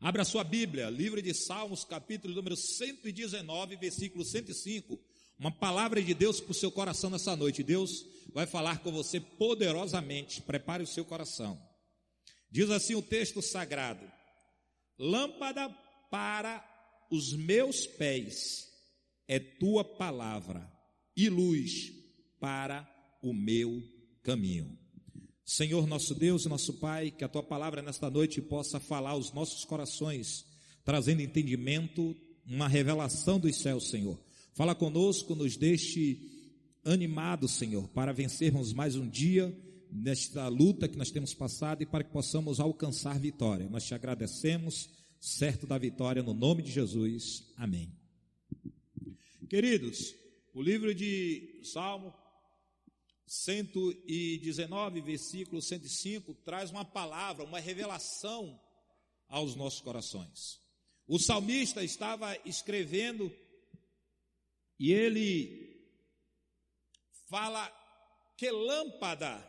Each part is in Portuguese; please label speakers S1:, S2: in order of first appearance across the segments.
S1: Abra sua Bíblia, livro de Salmos, capítulo número 119, versículo 105. Uma palavra de Deus para o seu coração nessa noite. Deus vai falar com você poderosamente. Prepare o seu coração. Diz assim o texto sagrado: Lâmpada para os meus pés é tua palavra e luz para o meu caminho. Senhor nosso Deus e nosso Pai, que a tua palavra nesta noite possa falar aos nossos corações, trazendo entendimento, uma revelação dos céus, Senhor. Fala conosco, nos deixe animados, Senhor, para vencermos mais um dia nesta luta que nós temos passado e para que possamos alcançar vitória. Nós te agradecemos, certo da vitória, no nome de Jesus. Amém. Queridos, o livro de Salmo 119, versículo 105, traz uma palavra, uma revelação aos nossos corações. O salmista estava escrevendo e ele fala que lâmpada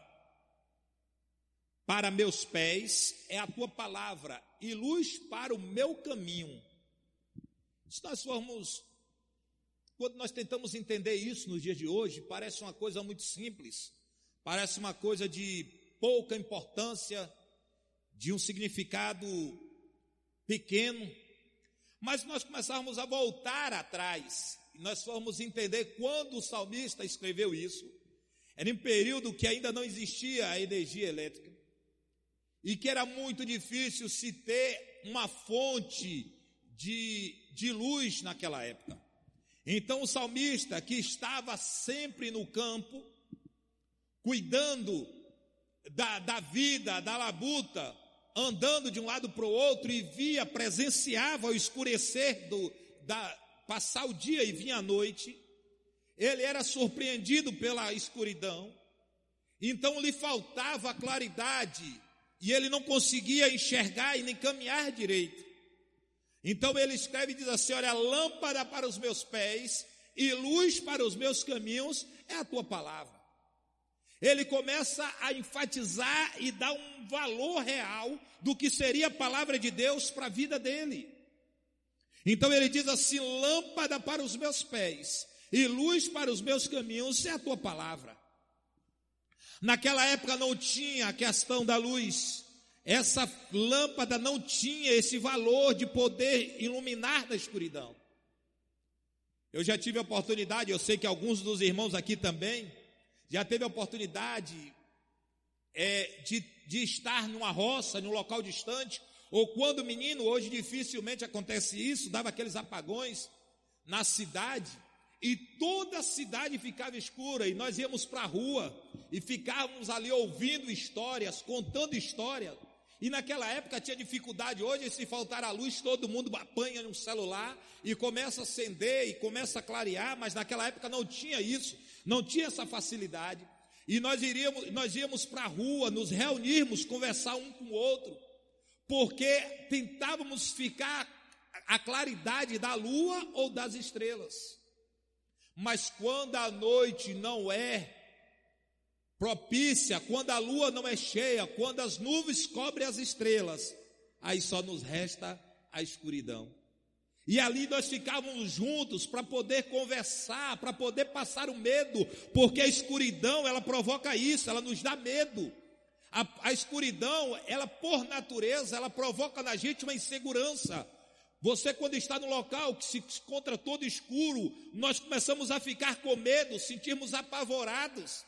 S1: para meus pés é a tua palavra e luz para o meu caminho. Se nós formos quando nós tentamos entender isso nos dias de hoje, parece uma coisa muito simples, parece uma coisa de pouca importância, de um significado pequeno, mas nós começarmos a voltar atrás, e nós formos entender quando o salmista escreveu isso, era em período que ainda não existia a energia elétrica, e que era muito difícil se ter uma fonte de, de luz naquela época. Então o salmista, que estava sempre no campo, cuidando da, da vida, da labuta, andando de um lado para o outro e via, presenciava o escurecer do, da, passar o dia e vinha a noite, ele era surpreendido pela escuridão, então lhe faltava claridade e ele não conseguia enxergar e nem caminhar direito. Então ele escreve e diz assim: Olha, lâmpada para os meus pés e luz para os meus caminhos é a tua palavra. Ele começa a enfatizar e dar um valor real do que seria a palavra de Deus para a vida dele. Então ele diz assim: lâmpada para os meus pés e luz para os meus caminhos é a tua palavra. Naquela época não tinha a questão da luz, essa lâmpada não tinha esse valor de poder iluminar na escuridão. Eu já tive a oportunidade, eu sei que alguns dos irmãos aqui também, já teve a oportunidade é, de, de estar numa roça, num local distante, ou quando menino, hoje dificilmente acontece isso, dava aqueles apagões na cidade, e toda a cidade ficava escura, e nós íamos para a rua, e ficávamos ali ouvindo histórias, contando histórias, e naquela época tinha dificuldade, hoje se faltar a luz todo mundo apanha no celular e começa a acender e começa a clarear, mas naquela época não tinha isso, não tinha essa facilidade. E nós iríamos, nós íamos para a rua, nos reunirmos, conversar um com o outro, porque tentávamos ficar a claridade da lua ou das estrelas. Mas quando a noite não é propícia, quando a lua não é cheia, quando as nuvens cobrem as estrelas, aí só nos resta a escuridão. E ali nós ficávamos juntos para poder conversar, para poder passar o medo, porque a escuridão ela provoca isso, ela nos dá medo. A, a escuridão, ela por natureza, ela provoca na gente uma insegurança. Você, quando está no local que se encontra todo escuro, nós começamos a ficar com medo, sentirmos apavorados.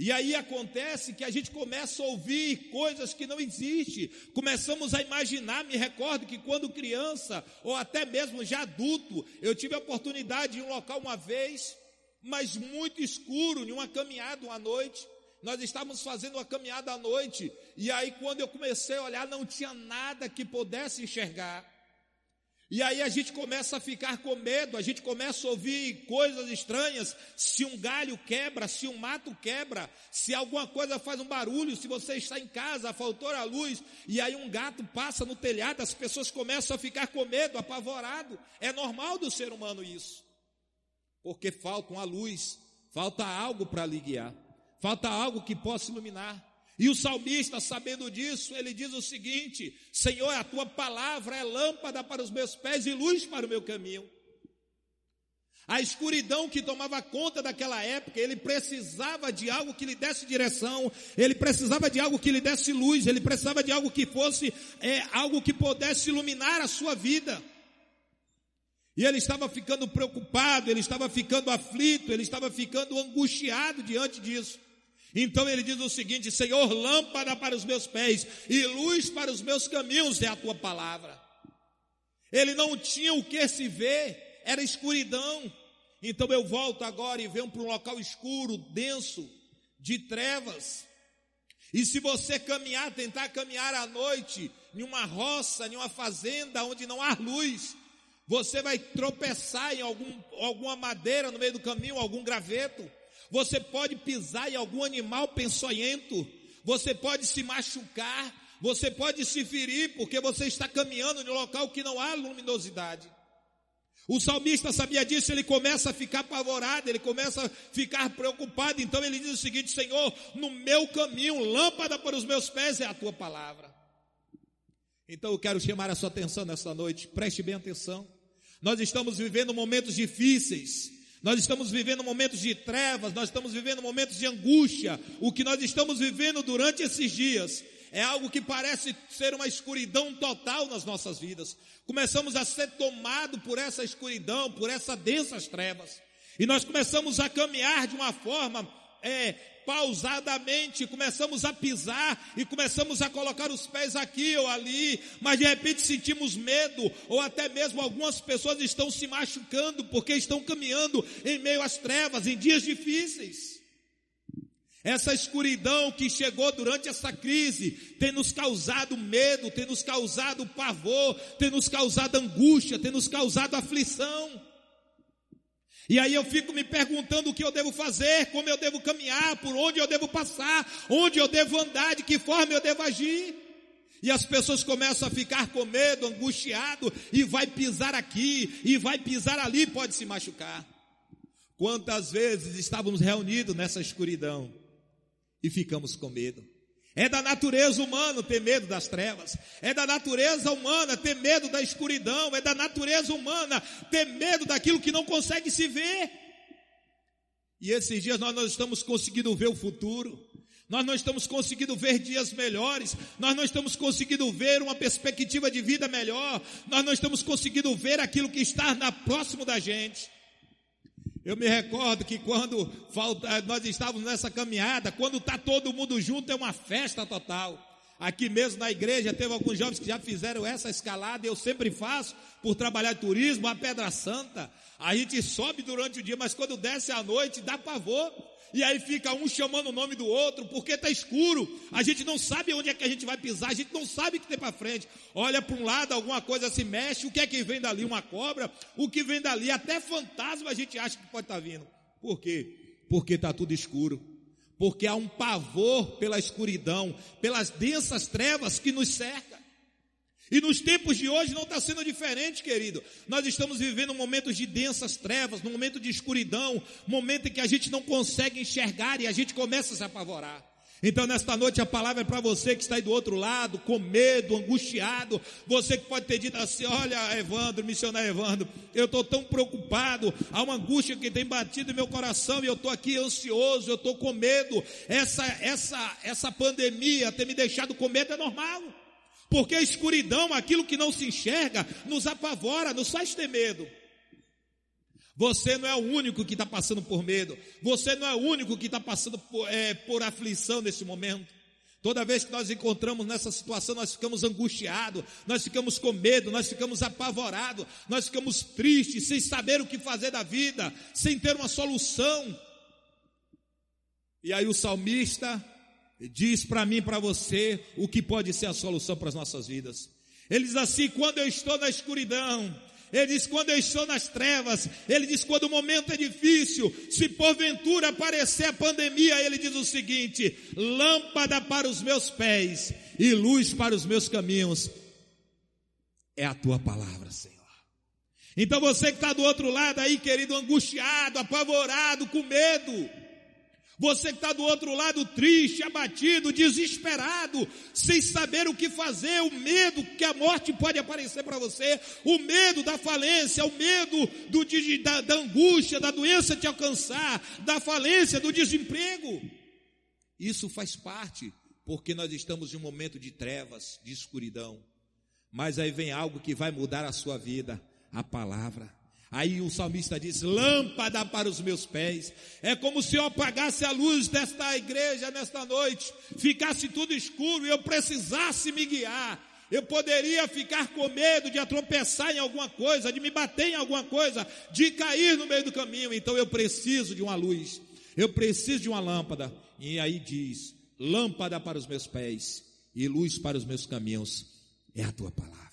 S1: E aí acontece que a gente começa a ouvir coisas que não existem, começamos a imaginar. Me recordo que quando criança, ou até mesmo já adulto, eu tive a oportunidade em um local uma vez, mas muito escuro, em uma caminhada uma noite. Nós estávamos fazendo uma caminhada à noite, e aí quando eu comecei a olhar, não tinha nada que pudesse enxergar. E aí a gente começa a ficar com medo, a gente começa a ouvir coisas estranhas. Se um galho quebra, se um mato quebra, se alguma coisa faz um barulho, se você está em casa, faltou a luz, e aí um gato passa no telhado, as pessoas começam a ficar com medo, apavorado. É normal do ser humano isso. Porque falta uma luz, falta algo para lhe guiar, falta algo que possa iluminar. E o salmista, sabendo disso, ele diz o seguinte: Senhor, a tua palavra é lâmpada para os meus pés e luz para o meu caminho. A escuridão que tomava conta daquela época, ele precisava de algo que lhe desse direção, ele precisava de algo que lhe desse luz, ele precisava de algo que fosse é, algo que pudesse iluminar a sua vida. E ele estava ficando preocupado, ele estava ficando aflito, ele estava ficando angustiado diante disso. Então ele diz o seguinte: Senhor, lâmpada para os meus pés e luz para os meus caminhos é a tua palavra. Ele não tinha o que se ver, era escuridão. Então eu volto agora e venho para um local escuro, denso, de trevas. E se você caminhar, tentar caminhar à noite, em uma roça, em uma fazenda onde não há luz, você vai tropeçar em algum, alguma madeira no meio do caminho, algum graveto. Você pode pisar em algum animal peçonhento. Você pode se machucar. Você pode se ferir porque você está caminhando em um local que não há luminosidade. O salmista sabia disso, ele começa a ficar apavorado, ele começa a ficar preocupado. Então ele diz o seguinte: Senhor, no meu caminho, lâmpada para os meus pés é a tua palavra. Então eu quero chamar a sua atenção nessa noite, preste bem atenção. Nós estamos vivendo momentos difíceis, nós estamos vivendo momentos de trevas, nós estamos vivendo momentos de angústia. O que nós estamos vivendo durante esses dias é algo que parece ser uma escuridão total nas nossas vidas começamos a ser tomados por essa escuridão, por essas densas trevas. E nós começamos a caminhar de uma forma é, pausadamente, começamos a pisar e começamos a colocar os pés aqui ou ali, mas de repente sentimos medo, ou até mesmo algumas pessoas estão se machucando porque estão caminhando em meio às trevas, em dias difíceis. Essa escuridão que chegou durante essa crise tem nos causado medo, tem nos causado pavor, tem nos causado angústia, tem nos causado aflição. E aí eu fico me perguntando o que eu devo fazer, como eu devo caminhar, por onde eu devo passar, onde eu devo andar, de que forma eu devo agir. E as pessoas começam a ficar com medo, angustiado, e vai pisar aqui, e vai pisar ali, pode se machucar. Quantas vezes estávamos reunidos nessa escuridão? e ficamos com medo. É da natureza humana ter medo das trevas. É da natureza humana ter medo da escuridão. É da natureza humana ter medo daquilo que não consegue se ver. E esses dias nós não estamos conseguindo ver o futuro. Nós não estamos conseguindo ver dias melhores. Nós não estamos conseguindo ver uma perspectiva de vida melhor. Nós não estamos conseguindo ver aquilo que está na próximo da gente. Eu me recordo que quando nós estávamos nessa caminhada, quando está todo mundo junto, é uma festa total. Aqui mesmo na igreja teve alguns jovens que já fizeram essa escalada, eu sempre faço, por trabalhar turismo, a Pedra Santa. A gente sobe durante o dia, mas quando desce à noite, dá pavor e aí fica um chamando o nome do outro, porque está escuro, a gente não sabe onde é que a gente vai pisar, a gente não sabe o que tem para frente. Olha para um lado, alguma coisa se mexe, o que é que vem dali? Uma cobra, o que vem dali? Até fantasma a gente acha que pode estar tá vindo. Por quê? Porque está tudo escuro. Porque há um pavor pela escuridão, pelas densas trevas que nos cercam. E nos tempos de hoje não está sendo diferente, querido. Nós estamos vivendo momentos de densas trevas, um momento de escuridão, momento em que a gente não consegue enxergar e a gente começa a se apavorar. Então, nesta noite, a palavra é para você que está aí do outro lado, com medo, angustiado. Você que pode ter dito assim: Olha, Evandro, missionário Evandro, eu estou tão preocupado. Há uma angústia que tem batido em meu coração e eu estou aqui ansioso, eu estou com medo. Essa, essa, essa pandemia ter me deixado com medo é normal. Porque a escuridão, aquilo que não se enxerga, nos apavora, nos faz ter medo. Você não é o único que está passando por medo. Você não é o único que está passando por, é, por aflição nesse momento. Toda vez que nós encontramos nessa situação, nós ficamos angustiados, nós ficamos com medo, nós ficamos apavorados, nós ficamos tristes, sem saber o que fazer da vida, sem ter uma solução. E aí o salmista diz para mim, para você, o que pode ser a solução para as nossas vidas. Ele diz assim: quando eu estou na escuridão, ele diz quando eu estou nas trevas, ele diz quando o momento é difícil, se porventura aparecer a pandemia, ele diz o seguinte: lâmpada para os meus pés e luz para os meus caminhos, é a tua palavra, Senhor. Então você que está do outro lado aí, querido, angustiado, apavorado, com medo, Você que está do outro lado triste, abatido, desesperado, sem saber o que fazer, o medo que a morte pode aparecer para você, o medo da falência, o medo do, da, da angústia, da doença te alcançar, da falência, do desemprego. Isso faz parte, porque nós estamos em um momento de trevas, de escuridão. Mas aí vem algo que vai mudar a sua vida, a palavra. Aí o salmista diz: lâmpada para os meus pés. É como se eu apagasse a luz desta igreja nesta noite, ficasse tudo escuro e eu precisasse me guiar. Eu poderia ficar com medo de tropeçar em alguma coisa, de me bater em alguma coisa, de cair no meio do caminho. Então eu preciso de uma luz, eu preciso de uma lâmpada. E aí diz: lâmpada para os meus pés e luz para os meus caminhos é a tua palavra.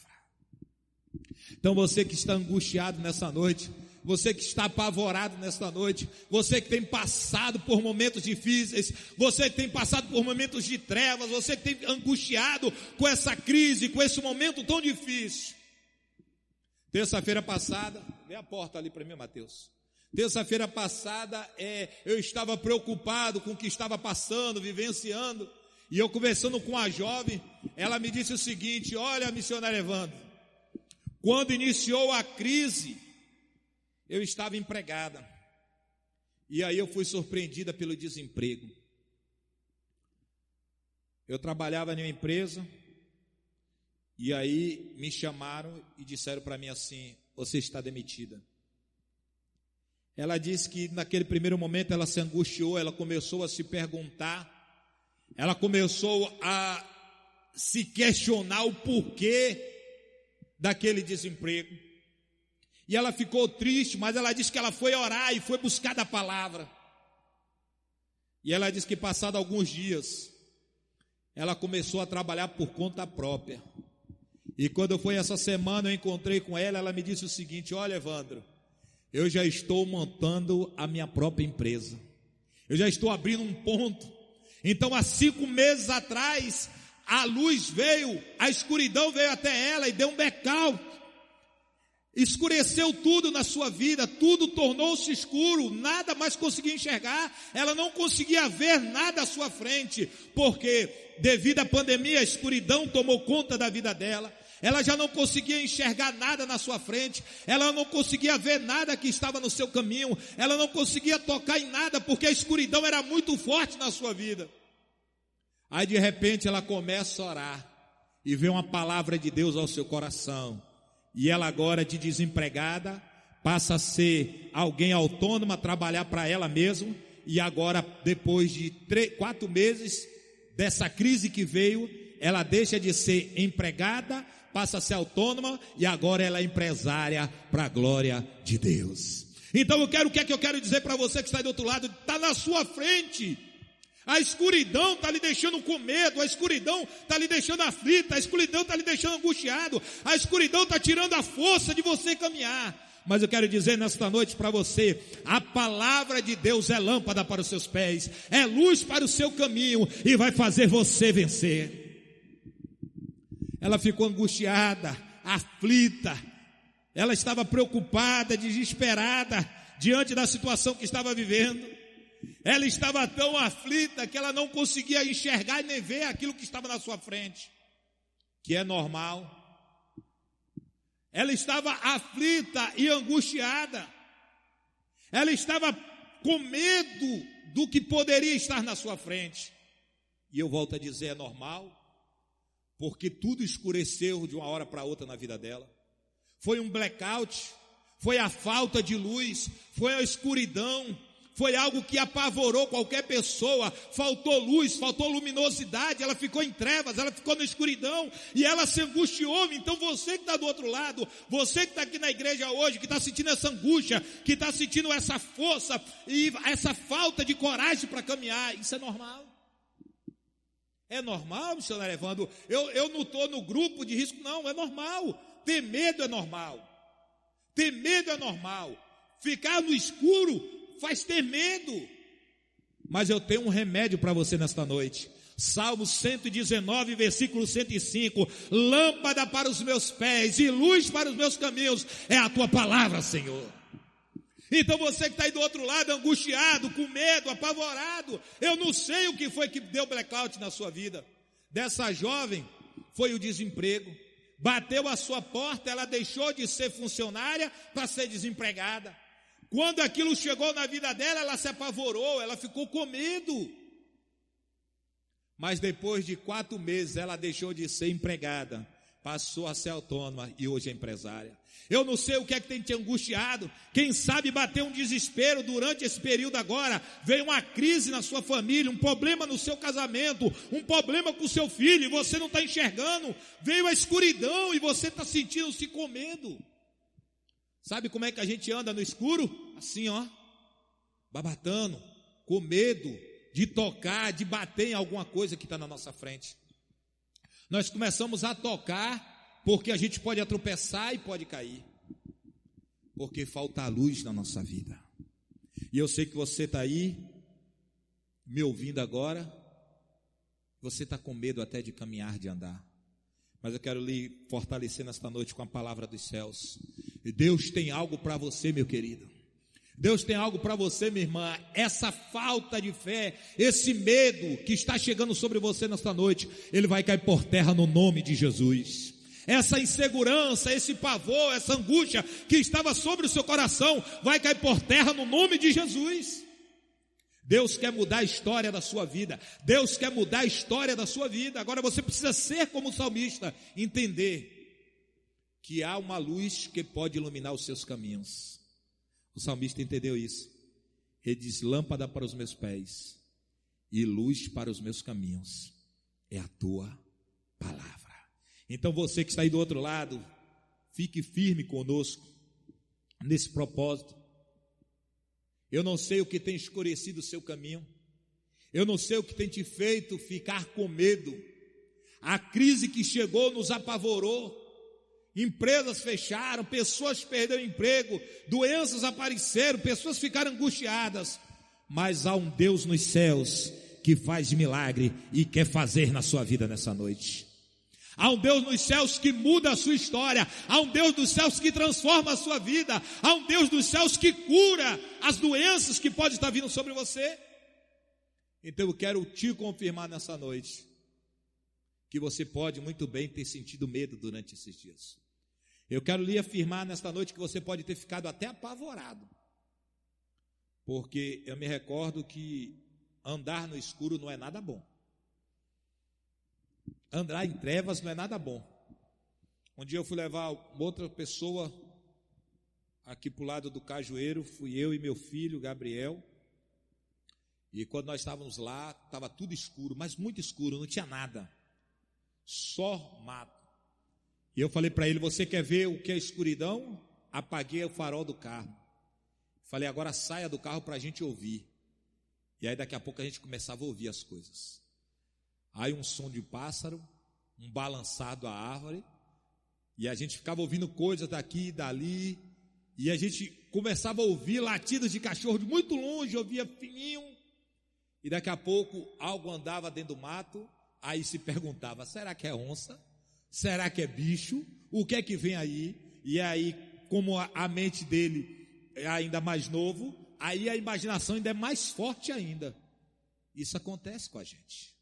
S1: Então você que está angustiado nessa noite, você que está apavorado nesta noite, você que tem passado por momentos difíceis, você que tem passado por momentos de trevas, você que tem angustiado com essa crise, com esse momento tão difícil. Terça-feira passada, vê a porta ali para mim, Mateus. Terça-feira passada, é, eu estava preocupado com o que estava passando, vivenciando, e eu conversando com a jovem, ela me disse o seguinte: Olha, missionário Evandro, quando iniciou a crise, eu estava empregada. E aí eu fui surpreendida pelo desemprego. Eu trabalhava em uma empresa e aí me chamaram e disseram para mim assim: "Você está demitida". Ela disse que naquele primeiro momento ela se angustiou, ela começou a se perguntar, ela começou a se questionar o porquê daquele desemprego. E ela ficou triste, mas ela disse que ela foi orar e foi buscar da palavra. E ela disse que passado alguns dias, ela começou a trabalhar por conta própria. E quando foi essa semana, eu encontrei com ela, ela me disse o seguinte: Olha, Evandro, eu já estou montando a minha própria empresa. Eu já estou abrindo um ponto. Então, há cinco meses atrás, a luz veio, a escuridão veio até ela e deu um blackout. Escureceu tudo na sua vida, tudo tornou-se escuro, nada mais conseguia enxergar, ela não conseguia ver nada à sua frente, porque devido à pandemia a escuridão tomou conta da vida dela. Ela já não conseguia enxergar nada na sua frente, ela não conseguia ver nada que estava no seu caminho, ela não conseguia tocar em nada porque a escuridão era muito forte na sua vida. Aí de repente ela começa a orar e vê uma palavra de Deus ao seu coração. E ela agora de desempregada passa a ser alguém autônoma, trabalhar para ela mesma. E agora, depois de três, quatro meses dessa crise que veio, ela deixa de ser empregada, passa a ser autônoma e agora ela é empresária para a glória de Deus. Então eu quero, o que é que eu quero dizer para você que está do outro lado? Está na sua frente. A escuridão está lhe deixando com medo, a escuridão está lhe deixando aflita, a escuridão está lhe deixando angustiado, a escuridão está tirando a força de você caminhar. Mas eu quero dizer nesta noite para você: a palavra de Deus é lâmpada para os seus pés, é luz para o seu caminho e vai fazer você vencer. Ela ficou angustiada, aflita, ela estava preocupada, desesperada diante da situação que estava vivendo. Ela estava tão aflita que ela não conseguia enxergar nem ver aquilo que estava na sua frente, que é normal. Ela estava aflita e angustiada. Ela estava com medo do que poderia estar na sua frente. E eu volto a dizer, é normal, porque tudo escureceu de uma hora para outra na vida dela. Foi um blackout, foi a falta de luz, foi a escuridão, foi algo que apavorou qualquer pessoa. Faltou luz, faltou luminosidade, ela ficou em trevas, ela ficou na escuridão e ela se angustiou. Então você que está do outro lado, você que está aqui na igreja hoje, que está sentindo essa angústia, que está sentindo essa força e essa falta de coragem para caminhar, isso é normal. É normal, missionário Evandro. Eu, eu não estou no grupo de risco, não, é normal. Ter medo é normal. Ter medo é normal. Ficar no escuro faz ter medo. Mas eu tenho um remédio para você nesta noite. Salmo 119, versículo 105: Lâmpada para os meus pés e luz para os meus caminhos é a tua palavra, Senhor. Então você que está aí do outro lado, angustiado, com medo, apavorado, eu não sei o que foi que deu blackout na sua vida. Dessa jovem foi o desemprego. Bateu a sua porta, ela deixou de ser funcionária para ser desempregada. Quando aquilo chegou na vida dela, ela se apavorou, ela ficou com medo. Mas depois de quatro meses, ela deixou de ser empregada, passou a ser autônoma e hoje é empresária. Eu não sei o que é que tem te angustiado. Quem sabe bateu um desespero durante esse período agora. Veio uma crise na sua família, um problema no seu casamento, um problema com o seu filho e você não está enxergando. Veio a escuridão e você está sentindo-se com medo. Sabe como é que a gente anda no escuro? Assim, ó, babatando, com medo de tocar, de bater em alguma coisa que está na nossa frente. Nós começamos a tocar porque a gente pode tropeçar e pode cair, porque falta luz na nossa vida. E eu sei que você está aí, me ouvindo agora, você está com medo até de caminhar, de andar. Mas eu quero lhe fortalecer nesta noite com a palavra dos céus. E Deus tem algo para você, meu querido. Deus tem algo para você, minha irmã. Essa falta de fé, esse medo que está chegando sobre você nesta noite, ele vai cair por terra no nome de Jesus. Essa insegurança, esse pavor, essa angústia que estava sobre o seu coração, vai cair por terra no nome de Jesus. Deus quer mudar a história da sua vida. Deus quer mudar a história da sua vida. Agora você precisa ser como o salmista, entender que há uma luz que pode iluminar os seus caminhos. O salmista entendeu isso. Ele diz: Lâmpada para os meus pés e luz para os meus caminhos é a tua palavra. Então você que está aí do outro lado, fique firme conosco nesse propósito. Eu não sei o que tem escurecido o seu caminho. Eu não sei o que tem te feito ficar com medo. A crise que chegou nos apavorou. Empresas fecharam, pessoas perderam emprego, doenças apareceram, pessoas ficaram angustiadas. Mas há um Deus nos céus que faz milagre e quer fazer na sua vida nessa noite. Há um Deus nos céus que muda a sua história. Há um Deus dos céus que transforma a sua vida. Há um Deus dos céus que cura as doenças que pode estar vindo sobre você. Então eu quero te confirmar nessa noite que você pode muito bem ter sentido medo durante esses dias. Eu quero lhe afirmar nesta noite que você pode ter ficado até apavorado. Porque eu me recordo que andar no escuro não é nada bom. Andar em trevas não é nada bom. Um dia eu fui levar outra pessoa aqui para o lado do cajueiro, fui eu e meu filho, Gabriel. E quando nós estávamos lá, estava tudo escuro, mas muito escuro, não tinha nada. Só mato. E eu falei para ele: Você quer ver o que é escuridão? Apaguei o farol do carro. Falei: Agora saia do carro para a gente ouvir. E aí daqui a pouco a gente começava a ouvir as coisas. Aí um som de pássaro, um balançado a árvore, e a gente ficava ouvindo coisas daqui e dali, e a gente começava a ouvir latidas de cachorro de muito longe, ouvia fininho, e daqui a pouco algo andava dentro do mato, aí se perguntava: será que é onça? Será que é bicho? O que é que vem aí? E aí, como a mente dele é ainda mais novo, aí a imaginação ainda é mais forte ainda. Isso acontece com a gente.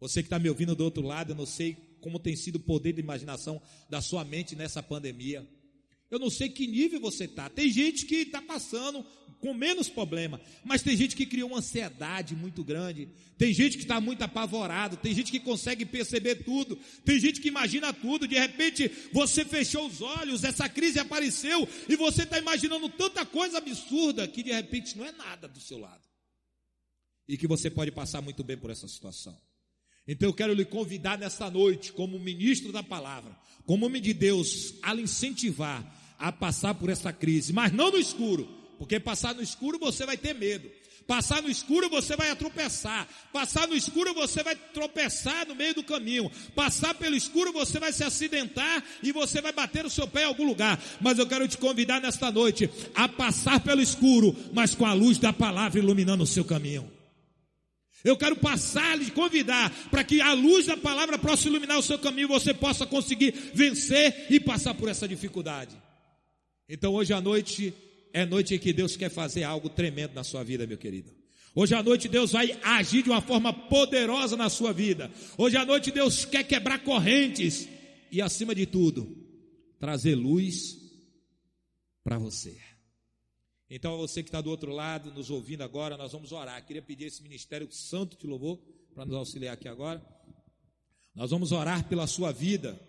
S1: Você que está me ouvindo do outro lado, eu não sei como tem sido o poder de imaginação da sua mente nessa pandemia. Eu não sei que nível você está. Tem gente que está passando com menos problema, mas tem gente que criou uma ansiedade muito grande. Tem gente que está muito apavorado. Tem gente que consegue perceber tudo. Tem gente que imagina tudo. De repente você fechou os olhos, essa crise apareceu e você está imaginando tanta coisa absurda que de repente não é nada do seu lado. E que você pode passar muito bem por essa situação. Então eu quero lhe convidar nesta noite, como ministro da palavra, como homem de Deus, a lhe incentivar a passar por essa crise, mas não no escuro, porque passar no escuro você vai ter medo. Passar no escuro você vai tropeçar. Passar no escuro você vai tropeçar no meio do caminho. Passar pelo escuro você vai se acidentar e você vai bater o seu pé em algum lugar. Mas eu quero te convidar nesta noite a passar pelo escuro, mas com a luz da palavra iluminando o seu caminho. Eu quero passar, lhe convidar para que a luz da palavra possa iluminar o seu caminho, você possa conseguir vencer e passar por essa dificuldade. Então hoje à noite é noite em que Deus quer fazer algo tremendo na sua vida, meu querido. Hoje à noite Deus vai agir de uma forma poderosa na sua vida. Hoje à noite Deus quer quebrar correntes e, acima de tudo, trazer luz para você. Então, você que está do outro lado, nos ouvindo agora, nós vamos orar. Queria pedir esse ministério santo de louvor para nos auxiliar aqui agora. Nós vamos orar pela sua vida.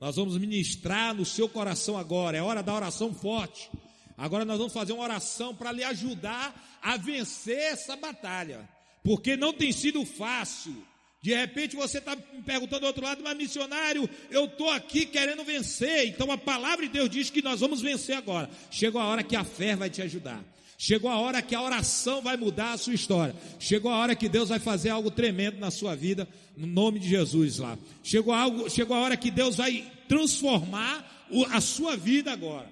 S1: Nós vamos ministrar no seu coração agora. É hora da oração forte. Agora nós vamos fazer uma oração para lhe ajudar a vencer essa batalha. Porque não tem sido fácil. De repente você está me perguntando do outro lado, mas missionário, eu estou aqui querendo vencer. Então a palavra de Deus diz que nós vamos vencer agora. Chegou a hora que a fé vai te ajudar. Chegou a hora que a oração vai mudar a sua história. Chegou a hora que Deus vai fazer algo tremendo na sua vida, no nome de Jesus lá. Chegou, algo, chegou a hora que Deus vai transformar a sua vida agora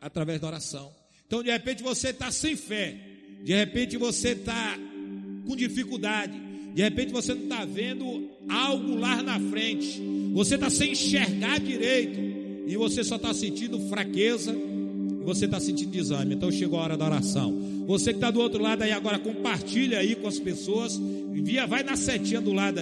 S1: através da oração. Então, de repente, você está sem fé, de repente, você está com dificuldade, de repente, você não está vendo algo lá na frente, você está sem enxergar direito, e você só está sentindo fraqueza, você está sentindo desânimo. Então, chegou a hora da oração. Você que está do outro lado aí agora, compartilha aí com as pessoas, envia, vai na setinha do lado